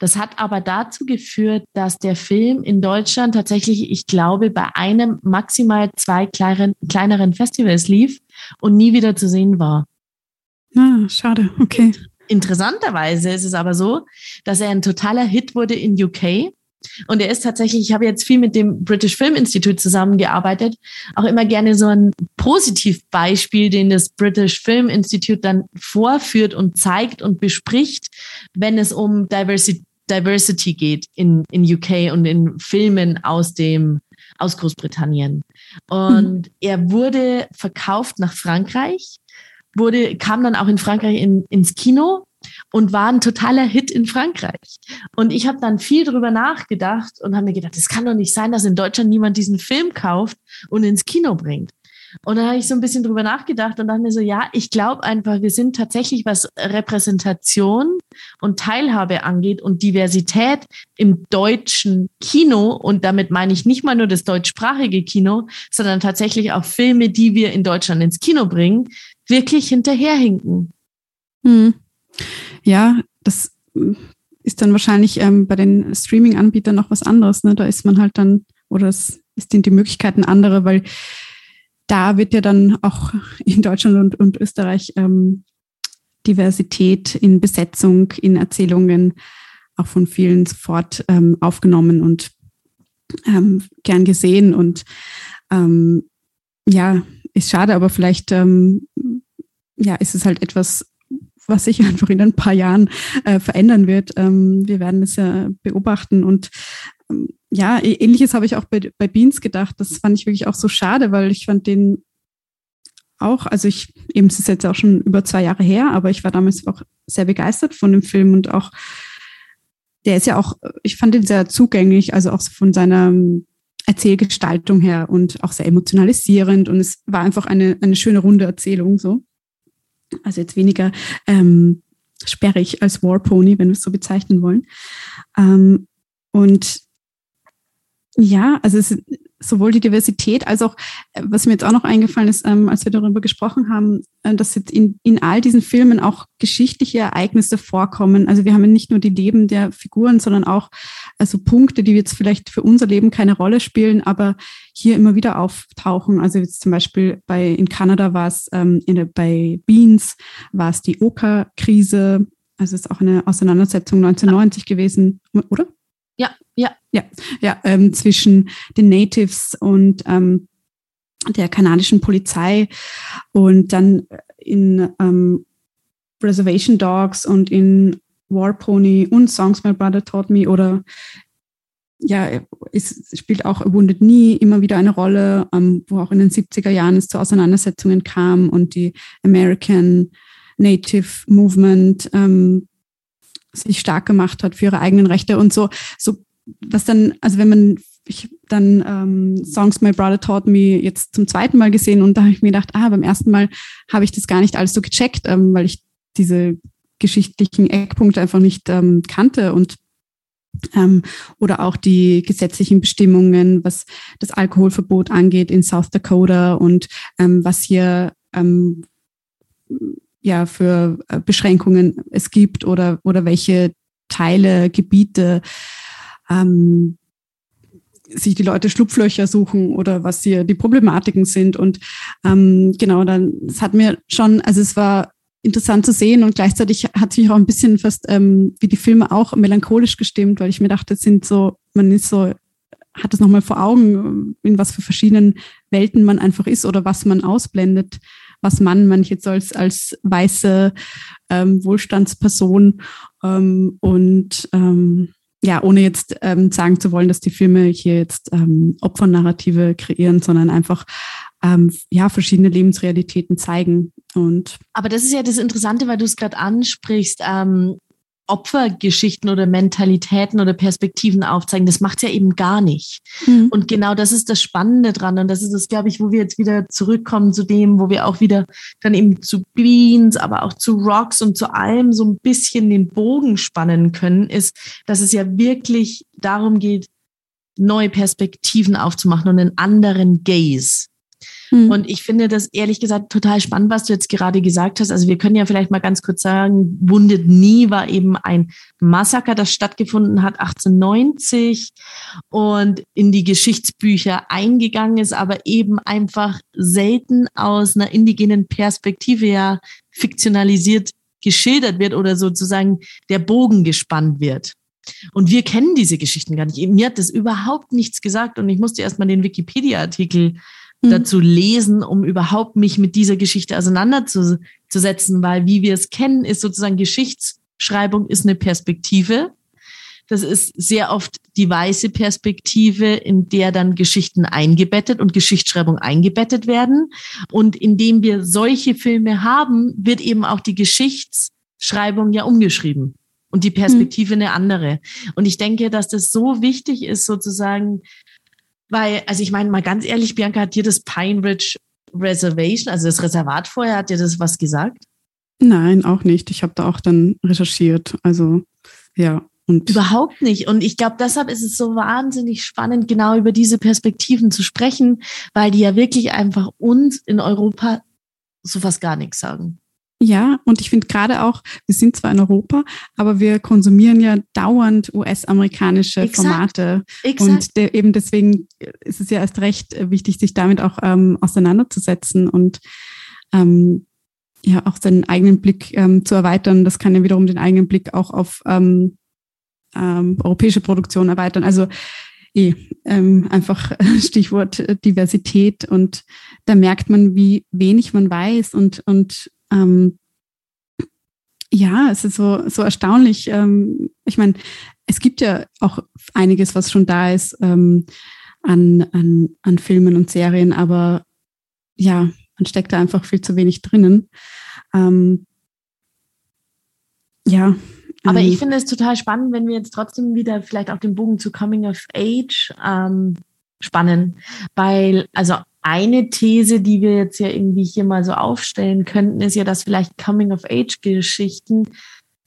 Das hat aber dazu geführt, dass der Film in Deutschland tatsächlich, ich glaube, bei einem maximal zwei kleineren, kleineren Festivals lief und nie wieder zu sehen war. Ah, schade, okay. Interessanterweise ist es aber so, dass er ein totaler Hit wurde in UK. Und er ist tatsächlich, ich habe jetzt viel mit dem British Film Institute zusammengearbeitet, auch immer gerne so ein Positivbeispiel, den das British Film Institute dann vorführt und zeigt und bespricht, wenn es um Diversity, Diversity geht in, in UK und in Filmen aus dem aus Großbritannien. Und mhm. er wurde verkauft nach Frankreich, wurde, kam dann auch in Frankreich in, ins Kino und war ein totaler Hit in Frankreich. Und ich habe dann viel drüber nachgedacht und habe mir gedacht, es kann doch nicht sein, dass in Deutschland niemand diesen Film kauft und ins Kino bringt. Und dann habe ich so ein bisschen drüber nachgedacht und dachte mir so, ja, ich glaube einfach, wir sind tatsächlich, was Repräsentation und Teilhabe angeht und Diversität im deutschen Kino, und damit meine ich nicht mal nur das deutschsprachige Kino, sondern tatsächlich auch Filme, die wir in Deutschland ins Kino bringen, wirklich hinterherhinken. Hm. Ja, das ist dann wahrscheinlich ähm, bei den Streaming-Anbietern noch was anderes. Ne? Da ist man halt dann, oder es sind die Möglichkeiten andere, weil da wird ja dann auch in Deutschland und, und Österreich ähm, Diversität in Besetzung, in Erzählungen auch von vielen sofort ähm, aufgenommen und ähm, gern gesehen. Und ähm, ja, ist schade, aber vielleicht ähm, ja, ist es halt etwas, was sich einfach in ein paar Jahren äh, verändern wird. Ähm, wir werden es ja beobachten und ja, ähnliches habe ich auch bei, bei Beans gedacht. Das fand ich wirklich auch so schade, weil ich fand den auch, also ich, eben, es ist jetzt auch schon über zwei Jahre her, aber ich war damals auch sehr begeistert von dem Film und auch, der ist ja auch, ich fand ihn sehr zugänglich, also auch von seiner ähm, Erzählgestaltung her und auch sehr emotionalisierend und es war einfach eine, eine schöne runde Erzählung so. Also jetzt weniger ähm, sperrig als War Pony, wenn wir es so bezeichnen wollen. Ähm, und ja, also es, sowohl die Diversität als auch, äh, was mir jetzt auch noch eingefallen ist, ähm, als wir darüber gesprochen haben, äh, dass jetzt in, in all diesen Filmen auch geschichtliche Ereignisse vorkommen. Also wir haben nicht nur die Leben der Figuren, sondern auch also Punkte, die jetzt vielleicht für unser Leben keine Rolle spielen, aber hier immer wieder auftauchen. Also jetzt zum Beispiel bei in Kanada war es ähm, bei Beans war es die Oka-Krise. Also es ist auch eine Auseinandersetzung 1990 gewesen, oder? Ja, ja. Ja, ja ähm, zwischen den Natives und ähm, der kanadischen Polizei und dann in ähm, Reservation Dogs und in War Pony und Songs My Brother Taught Me oder ja, es spielt auch Wounded Knee immer wieder eine Rolle, ähm, wo auch in den 70er Jahren es zu Auseinandersetzungen kam und die American Native Movement ähm, sich stark gemacht hat für ihre eigenen Rechte und so, so was dann, also wenn man ich dann ähm, Songs My Brother Taught Me jetzt zum zweiten Mal gesehen und da habe ich mir gedacht, ah, beim ersten Mal habe ich das gar nicht alles so gecheckt, ähm, weil ich diese geschichtlichen Eckpunkte einfach nicht ähm, kannte und ähm, oder auch die gesetzlichen Bestimmungen, was das Alkoholverbot angeht in South Dakota und ähm, was hier ähm, ja für äh, Beschränkungen es gibt oder oder welche Teile, Gebiete ähm, sich die Leute Schlupflöcher suchen oder was hier die Problematiken sind. Und ähm, genau, dann, es hat mir schon, also es war interessant zu sehen und gleichzeitig hat sich auch ein bisschen fast ähm, wie die Filme auch melancholisch gestimmt, weil ich mir dachte, es sind so, man ist so, hat es nochmal vor Augen, in was für verschiedenen Welten man einfach ist oder was man ausblendet was man, man jetzt als, als weiße ähm, Wohlstandsperson ähm, und ähm, ja, ohne jetzt ähm, sagen zu wollen, dass die Filme hier jetzt ähm, Opfernarrative kreieren, sondern einfach ähm, ja verschiedene Lebensrealitäten zeigen. Und aber das ist ja das Interessante, weil du es gerade ansprichst. Ähm, Opfergeschichten oder Mentalitäten oder Perspektiven aufzeigen. Das macht ja eben gar nicht. Mhm. Und genau das ist das Spannende dran. Und das ist es, glaube ich, wo wir jetzt wieder zurückkommen zu dem, wo wir auch wieder dann eben zu Beans, aber auch zu Rocks und zu allem so ein bisschen den Bogen spannen können, ist, dass es ja wirklich darum geht, neue Perspektiven aufzumachen und einen anderen Gaze. Mhm. Und ich finde das ehrlich gesagt total spannend, was du jetzt gerade gesagt hast. Also wir können ja vielleicht mal ganz kurz sagen, Wounded Nie war eben ein Massaker, das stattgefunden hat 1890 und in die Geschichtsbücher eingegangen ist, aber eben einfach selten aus einer indigenen Perspektive ja fiktionalisiert geschildert wird oder sozusagen der Bogen gespannt wird. Und wir kennen diese Geschichten gar nicht. Mir hat das überhaupt nichts gesagt und ich musste erstmal den Wikipedia-Artikel mhm. dazu lesen, um überhaupt mich mit dieser Geschichte auseinanderzusetzen, weil wie wir es kennen, ist sozusagen Geschichtsschreibung ist eine Perspektive. Das ist sehr oft die weiße Perspektive, in der dann Geschichten eingebettet und Geschichtsschreibung eingebettet werden. Und indem wir solche Filme haben, wird eben auch die Geschichtsschreibung ja umgeschrieben und die Perspektive mhm. eine andere. Und ich denke, dass das so wichtig ist, sozusagen weil, also ich meine mal ganz ehrlich, Bianca, hat dir das Pine Ridge Reservation, also das Reservat vorher, hat dir das was gesagt? Nein, auch nicht. Ich habe da auch dann recherchiert. Also ja. Und Überhaupt nicht. Und ich glaube, deshalb ist es so wahnsinnig spannend, genau über diese Perspektiven zu sprechen, weil die ja wirklich einfach uns in Europa so fast gar nichts sagen. Ja, und ich finde gerade auch, wir sind zwar in Europa, aber wir konsumieren ja dauernd US-amerikanische Formate. Exakt. Und de eben deswegen ist es ja erst recht wichtig, sich damit auch ähm, auseinanderzusetzen und ähm, ja auch seinen eigenen Blick ähm, zu erweitern. Das kann ja wiederum den eigenen Blick auch auf ähm, ähm, europäische Produktion erweitern. Also eh, ähm, einfach Stichwort Diversität und da merkt man, wie wenig man weiß und, und ähm, ja, es ist so, so erstaunlich. Ähm, ich meine, es gibt ja auch einiges, was schon da ist ähm, an, an, an Filmen und Serien, aber ja, man steckt da einfach viel zu wenig drinnen. Ähm, ja. Aber ich ähm, finde es total spannend, wenn wir jetzt trotzdem wieder vielleicht auch den Bogen zu Coming of Age ähm, spannen, weil also eine These, die wir jetzt ja irgendwie hier mal so aufstellen könnten, ist ja, dass vielleicht Coming-of-Age-Geschichten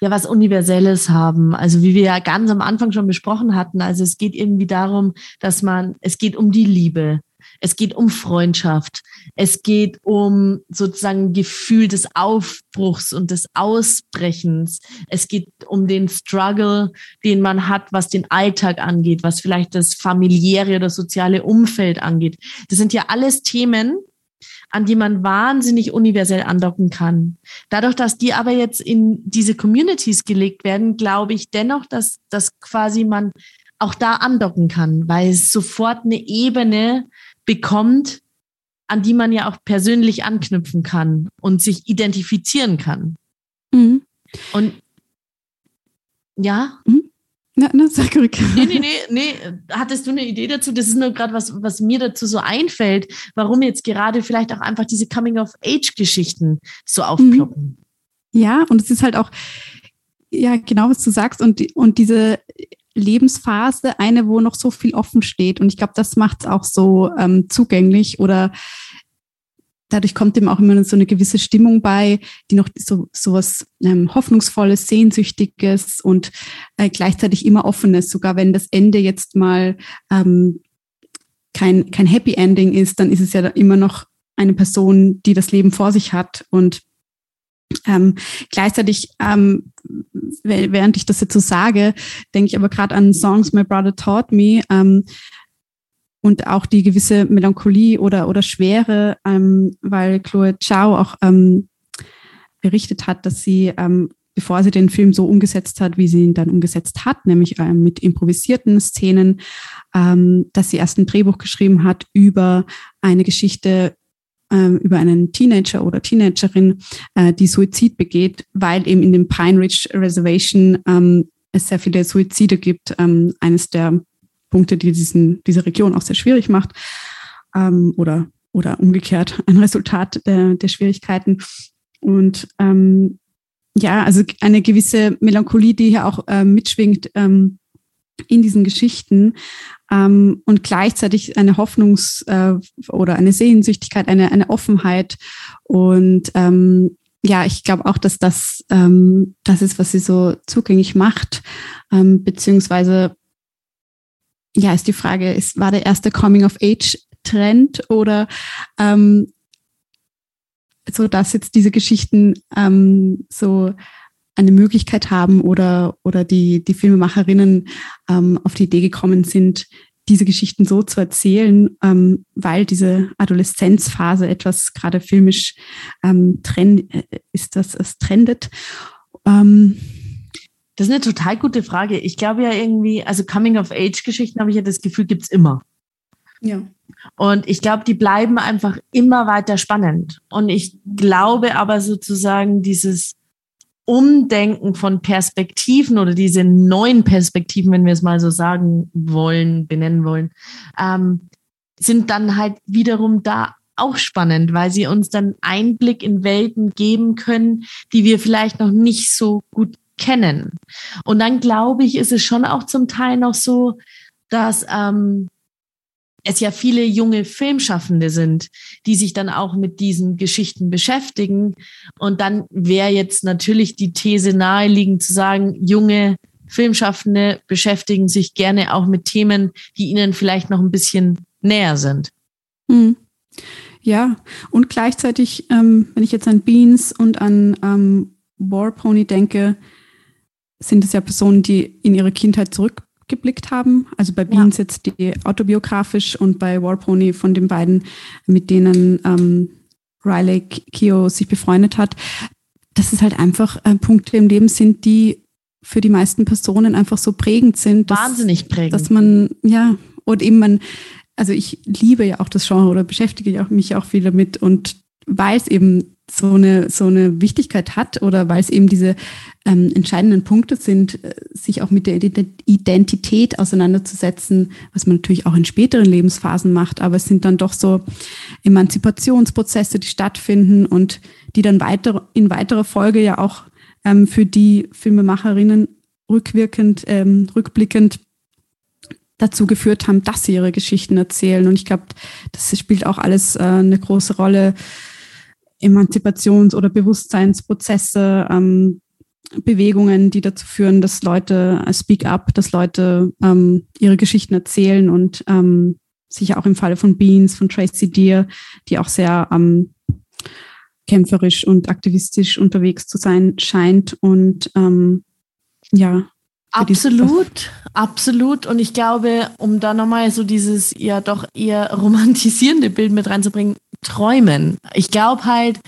ja was Universelles haben. Also wie wir ja ganz am Anfang schon besprochen hatten. Also es geht irgendwie darum, dass man, es geht um die Liebe. Es geht um Freundschaft. Es geht um sozusagen Gefühl des Aufbruchs und des Ausbrechens. Es geht um den Struggle, den man hat, was den Alltag angeht, was vielleicht das familiäre oder soziale Umfeld angeht. Das sind ja alles Themen, an die man wahnsinnig universell andocken kann. Dadurch, dass die aber jetzt in diese Communities gelegt werden, glaube ich dennoch, dass, dass quasi man auch da andocken kann, weil es sofort eine Ebene bekommt, an die man ja auch persönlich anknüpfen kann und sich identifizieren kann. Mhm. Und ja. Mhm. Na, na, sag ruhig. Nee, nee, nee, nee. Hattest du eine Idee dazu? Das ist nur gerade was, was mir dazu so einfällt, warum jetzt gerade vielleicht auch einfach diese Coming-of-Age-Geschichten so aufploppen. Mhm. Ja, und es ist halt auch, ja, genau, was du sagst. Und, und diese Lebensphase, eine, wo noch so viel offen steht. Und ich glaube, das macht es auch so ähm, zugänglich oder dadurch kommt ihm auch immer so eine gewisse Stimmung bei, die noch so, so was ähm, Hoffnungsvolles, Sehnsüchtiges und äh, gleichzeitig immer Offenes. Sogar wenn das Ende jetzt mal ähm, kein, kein Happy Ending ist, dann ist es ja immer noch eine Person, die das Leben vor sich hat und ähm, gleichzeitig, ähm, während ich das jetzt so sage, denke ich aber gerade an Songs My Brother Taught Me, ähm, und auch die gewisse Melancholie oder, oder Schwere, ähm, weil Chloe Zhao auch ähm, berichtet hat, dass sie, ähm, bevor sie den Film so umgesetzt hat, wie sie ihn dann umgesetzt hat, nämlich mit improvisierten Szenen, dass sie erst ein Drehbuch geschrieben hat über eine Geschichte über einen Teenager oder Teenagerin, äh, die Suizid begeht, weil eben in dem Pine Ridge Reservation ähm, es sehr viele Suizide gibt. Ähm, eines der Punkte, die diesen, diese Region auch sehr schwierig macht ähm, oder, oder umgekehrt ein Resultat der, der Schwierigkeiten. Und ähm, ja, also eine gewisse Melancholie, die hier auch äh, mitschwingt ähm, in diesen Geschichten ähm, und gleichzeitig eine Hoffnungs- äh, oder eine Sehnsüchtigkeit, eine, eine Offenheit. Und ähm, ja, ich glaube auch, dass das ähm, das ist, was sie so zugänglich macht, ähm, beziehungsweise ja, ist die Frage, ist, war der erste Coming-of-Age-Trend oder ähm, so, dass jetzt diese Geschichten ähm, so eine Möglichkeit haben oder, oder die, die Filmemacherinnen ähm, auf die Idee gekommen sind, diese Geschichten so zu erzählen, ähm, weil diese Adoleszenzphase etwas gerade filmisch ähm, trend, äh, ist, dass es trendet. Ähm, das ist eine total gute Frage. Ich glaube ja irgendwie, also Coming-of-Age-Geschichten habe ich ja das Gefühl, gibt es immer. Ja. Und ich glaube, die bleiben einfach immer weiter spannend. Und ich glaube aber sozusagen dieses Umdenken von Perspektiven oder diese neuen Perspektiven, wenn wir es mal so sagen wollen, benennen wollen, ähm, sind dann halt wiederum da auch spannend, weil sie uns dann Einblick in Welten geben können, die wir vielleicht noch nicht so gut kennen. Und dann glaube ich, ist es schon auch zum Teil noch so, dass ähm, es ja viele junge Filmschaffende sind, die sich dann auch mit diesen Geschichten beschäftigen. Und dann wäre jetzt natürlich die These naheliegend zu sagen, junge Filmschaffende beschäftigen sich gerne auch mit Themen, die ihnen vielleicht noch ein bisschen näher sind. Hm. Ja, und gleichzeitig, ähm, wenn ich jetzt an Beans und an ähm, Warpony denke, sind es ja Personen, die in ihre Kindheit zurückgeblickt haben. Also bei Beans ja. jetzt die autobiografisch und bei Warpony von den beiden, mit denen ähm, Riley Kio sich befreundet hat. Dass es halt einfach äh, Punkte im Leben sind, die für die meisten Personen einfach so prägend sind. Dass, Wahnsinnig prägend. Dass man, ja, und eben man, also ich liebe ja auch das Genre oder beschäftige mich auch viel damit und weil es eben so eine, so eine Wichtigkeit hat oder weil es eben diese ähm, entscheidenden Punkte sind, äh, sich auch mit der Identität auseinanderzusetzen, was man natürlich auch in späteren Lebensphasen macht, aber es sind dann doch so Emanzipationsprozesse, die stattfinden und die dann weiter, in weiterer Folge ja auch ähm, für die Filmemacherinnen rückwirkend, ähm, rückblickend dazu geführt haben, dass sie ihre Geschichten erzählen. Und ich glaube, das spielt auch alles äh, eine große Rolle Emanzipations- oder Bewusstseinsprozesse, ähm, Bewegungen, die dazu führen, dass Leute äh, speak up, dass Leute ähm, ihre Geschichten erzählen und ähm, sicher auch im Falle von Beans, von Tracy Deer, die auch sehr ähm, kämpferisch und aktivistisch unterwegs zu sein scheint. Und ähm, ja. Absolut, absolut. Und ich glaube, um da nochmal so dieses ja doch eher romantisierende Bild mit reinzubringen, träumen. Ich glaube halt,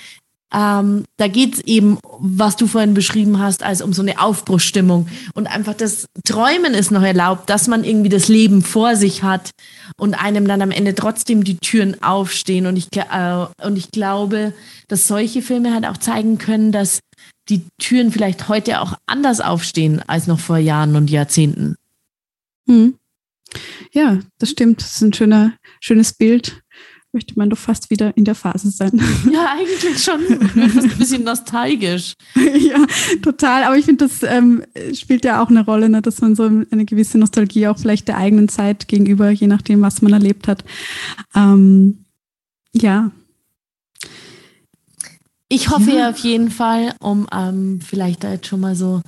ähm, da geht es eben, was du vorhin beschrieben hast, als um so eine Aufbruchsstimmung. Und einfach das Träumen ist noch erlaubt, dass man irgendwie das Leben vor sich hat und einem dann am Ende trotzdem die Türen aufstehen. Und ich, äh, und ich glaube, dass solche Filme halt auch zeigen können, dass die Türen vielleicht heute auch anders aufstehen als noch vor Jahren und Jahrzehnten. Hm. Ja, das stimmt. Das ist ein schöner, schönes Bild möchte man doch fast wieder in der Phase sein. Ja, eigentlich schon. Fast ein bisschen nostalgisch. ja, total. Aber ich finde, das ähm, spielt ja auch eine Rolle, ne, dass man so eine gewisse Nostalgie auch vielleicht der eigenen Zeit gegenüber, je nachdem, was man erlebt hat. Ähm, ja. Ich hoffe ja. auf jeden Fall, um ähm, vielleicht da jetzt schon mal so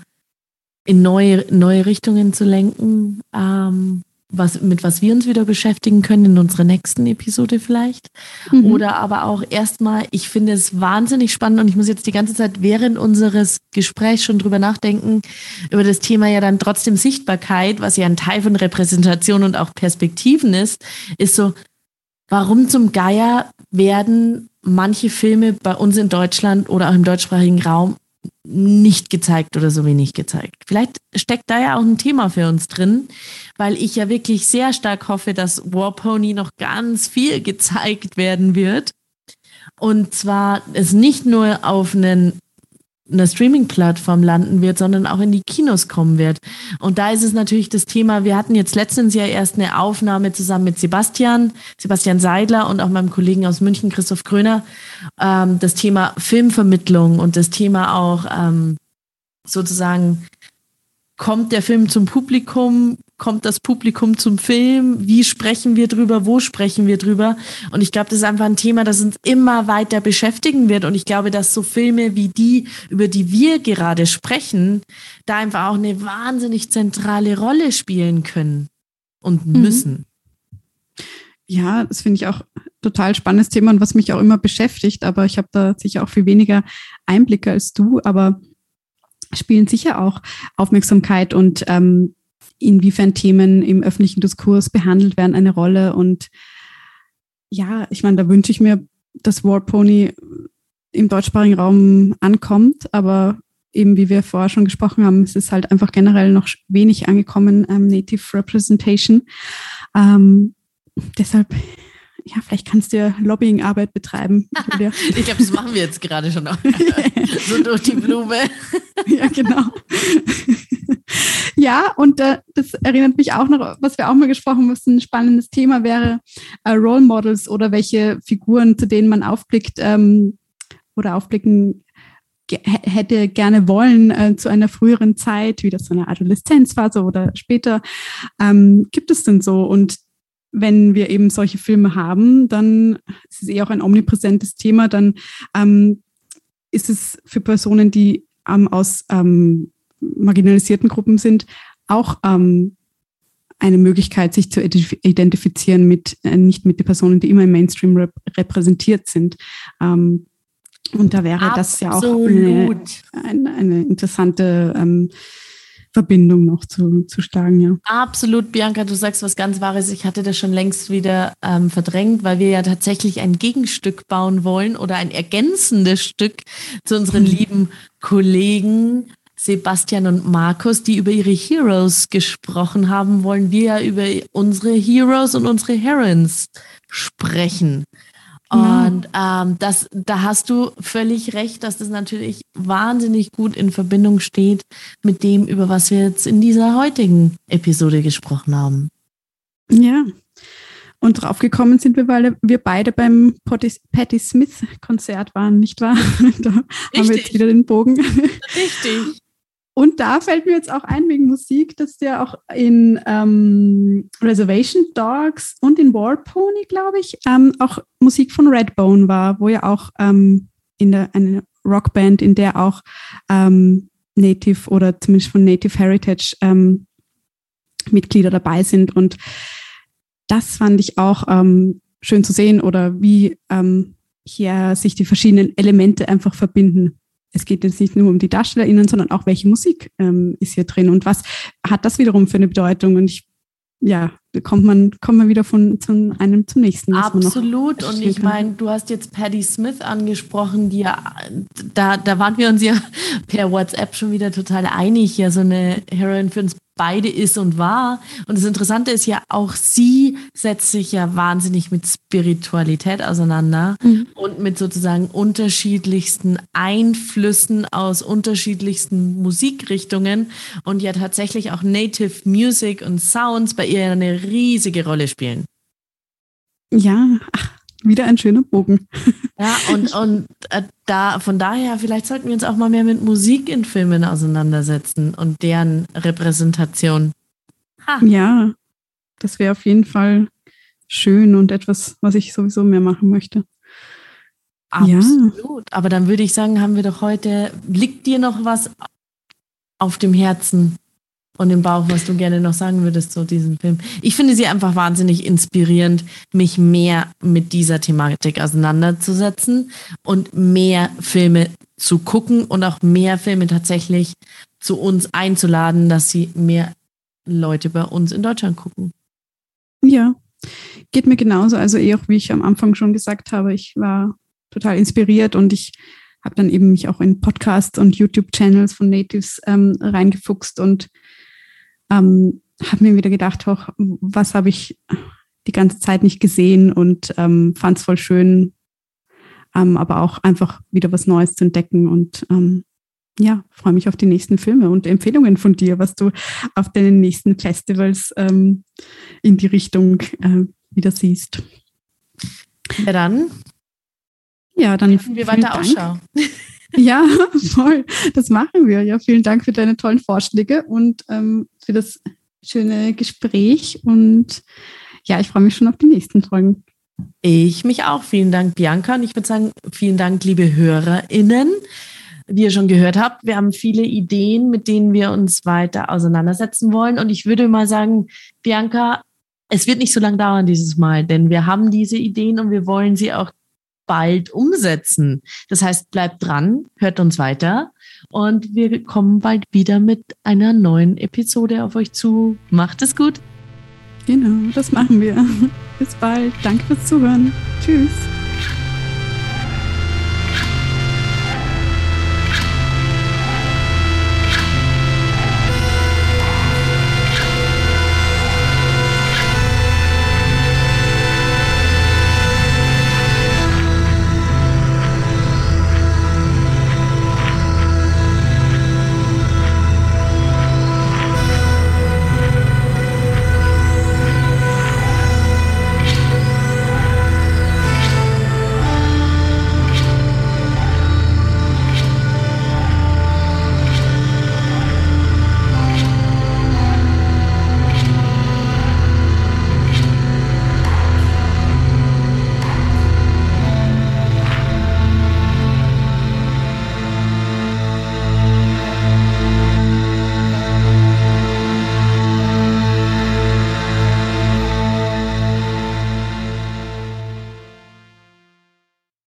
in neue, neue Richtungen zu lenken, ähm, was, mit was wir uns wieder beschäftigen können in unserer nächsten Episode vielleicht. Mhm. Oder aber auch erstmal, ich finde es wahnsinnig spannend und ich muss jetzt die ganze Zeit während unseres Gesprächs schon drüber nachdenken, über das Thema ja dann trotzdem Sichtbarkeit, was ja ein Teil von Repräsentation und auch Perspektiven ist, ist so, warum zum Geier werden manche Filme bei uns in Deutschland oder auch im deutschsprachigen Raum nicht gezeigt oder so wenig gezeigt. Vielleicht steckt da ja auch ein Thema für uns drin, weil ich ja wirklich sehr stark hoffe, dass War Pony noch ganz viel gezeigt werden wird. Und zwar es nicht nur auf einen einer Streaming-Plattform landen wird, sondern auch in die Kinos kommen wird. Und da ist es natürlich das Thema, wir hatten jetzt letztens ja erst eine Aufnahme zusammen mit Sebastian, Sebastian Seidler und auch meinem Kollegen aus München, Christoph Kröner, ähm, das Thema Filmvermittlung und das Thema auch ähm, sozusagen, kommt der Film zum Publikum, kommt das Publikum zum Film? Wie sprechen wir drüber? Wo sprechen wir drüber? Und ich glaube, das ist einfach ein Thema, das uns immer weiter beschäftigen wird. Und ich glaube, dass so Filme wie die, über die wir gerade sprechen, da einfach auch eine wahnsinnig zentrale Rolle spielen können und mhm. müssen. Ja, das finde ich auch total spannendes Thema und was mich auch immer beschäftigt. Aber ich habe da sicher auch viel weniger Einblicke als du. Aber spielen sicher auch Aufmerksamkeit und ähm, inwiefern Themen im öffentlichen Diskurs behandelt werden, eine Rolle. Und ja, ich meine, da wünsche ich mir, dass War Pony im deutschsprachigen Raum ankommt, aber eben wie wir vorher schon gesprochen haben, es ist halt einfach generell noch wenig angekommen, ähm, Native Representation. Ähm, deshalb ja, vielleicht kannst du ja Lobbyingarbeit betreiben. ich glaube, das machen wir jetzt gerade schon noch. so durch die Blume. ja, genau. ja, und äh, das erinnert mich auch noch, was wir auch mal gesprochen haben, was ein spannendes Thema wäre, äh, Role Models oder welche Figuren, zu denen man aufblickt ähm, oder aufblicken hätte gerne wollen äh, zu einer früheren Zeit, wie das so eine Adoleszenzphase oder später. Ähm, gibt es denn so? Und wenn wir eben solche Filme haben, dann ist es eh auch ein omnipräsentes Thema, dann ähm, ist es für Personen, die ähm, aus ähm, marginalisierten Gruppen sind, auch ähm, eine Möglichkeit, sich zu identifizieren mit, äh, nicht mit den Personen, die immer im Mainstream rep repräsentiert sind. Ähm, und da wäre Absolut. das ja auch eine, eine, eine interessante ähm, Verbindung noch zu, zu schlagen, ja. Absolut, Bianca, du sagst was ganz Wahres. Ich hatte das schon längst wieder ähm, verdrängt, weil wir ja tatsächlich ein Gegenstück bauen wollen oder ein ergänzendes Stück zu unseren mhm. lieben Kollegen Sebastian und Markus, die über ihre Heroes gesprochen haben, wollen wir ja über unsere Heroes und unsere Heroines sprechen. Und ähm, das, da hast du völlig recht, dass das natürlich wahnsinnig gut in Verbindung steht mit dem, über was wir jetzt in dieser heutigen Episode gesprochen haben. Ja. Und draufgekommen sind wir, weil wir beide beim Patti Smith Konzert waren, nicht wahr? da Richtig. haben wir jetzt wieder den Bogen. Richtig. Und da fällt mir jetzt auch ein wegen Musik, dass der auch in ähm, Reservation Dogs und in War Pony, glaube ich, ähm, auch Musik von Redbone war, wo ja auch ähm, in der eine Rockband, in der auch ähm, Native oder zumindest von Native Heritage ähm, Mitglieder dabei sind. Und das fand ich auch ähm, schön zu sehen oder wie hier sich die verschiedenen Elemente einfach verbinden. Es geht jetzt nicht nur um die DarstellerInnen, sondern auch welche Musik ähm, ist hier drin und was hat das wiederum für eine Bedeutung. Und ich ja, kommt man, kommt man wieder von zu einem zum nächsten. Absolut. Und ich meine, du hast jetzt Patty Smith angesprochen, die ja, da, da waren wir uns ja per WhatsApp schon wieder total einig, ja, so eine Heroin für uns beide ist und war. Und das Interessante ist ja, auch sie setzt sich ja wahnsinnig mit Spiritualität auseinander mhm. und mit sozusagen unterschiedlichsten Einflüssen aus unterschiedlichsten Musikrichtungen und ja tatsächlich auch Native Music und Sounds bei ihr eine riesige Rolle spielen. Ja, ach, wieder ein schöner Bogen. Ja, und, und äh, da, von daher, vielleicht sollten wir uns auch mal mehr mit Musik in Filmen auseinandersetzen und deren Repräsentation. Ha. Ja, das wäre auf jeden Fall schön und etwas, was ich sowieso mehr machen möchte. Absolut. Ja. Aber dann würde ich sagen, haben wir doch heute, liegt dir noch was auf dem Herzen? Und im Bauch, was du gerne noch sagen würdest zu diesem Film. Ich finde sie einfach wahnsinnig inspirierend, mich mehr mit dieser Thematik auseinanderzusetzen und mehr Filme zu gucken und auch mehr Filme tatsächlich zu uns einzuladen, dass sie mehr Leute bei uns in Deutschland gucken. Ja, geht mir genauso. Also eh auch, wie ich am Anfang schon gesagt habe, ich war total inspiriert und ich habe dann eben mich auch in Podcasts und YouTube-Channels von Natives ähm, reingefuchst und ähm, habe mir wieder gedacht, auch, was habe ich die ganze Zeit nicht gesehen und ähm, fand es voll schön, ähm, aber auch einfach wieder was Neues zu entdecken und ähm, ja, freue mich auf die nächsten Filme und Empfehlungen von dir, was du auf den nächsten Festivals ähm, in die Richtung äh, wieder siehst. Ja, dann. Ja, dann. wir weiter Dank. Ausschau. Ja, voll. Das machen wir. Ja, vielen Dank für deine tollen Vorschläge und ähm, für das schöne Gespräch. Und ja, ich freue mich schon auf die nächsten Folgen. Ich mich auch. Vielen Dank, Bianca. Und ich würde sagen, vielen Dank, liebe HörerInnen. Wie ihr schon gehört habt, wir haben viele Ideen, mit denen wir uns weiter auseinandersetzen wollen. Und ich würde mal sagen, Bianca, es wird nicht so lange dauern dieses Mal, denn wir haben diese Ideen und wir wollen sie auch bald umsetzen. Das heißt, bleibt dran, hört uns weiter und wir kommen bald wieder mit einer neuen Episode auf euch zu. Macht es gut. Genau, das machen wir. Bis bald. Danke fürs Zuhören. Tschüss.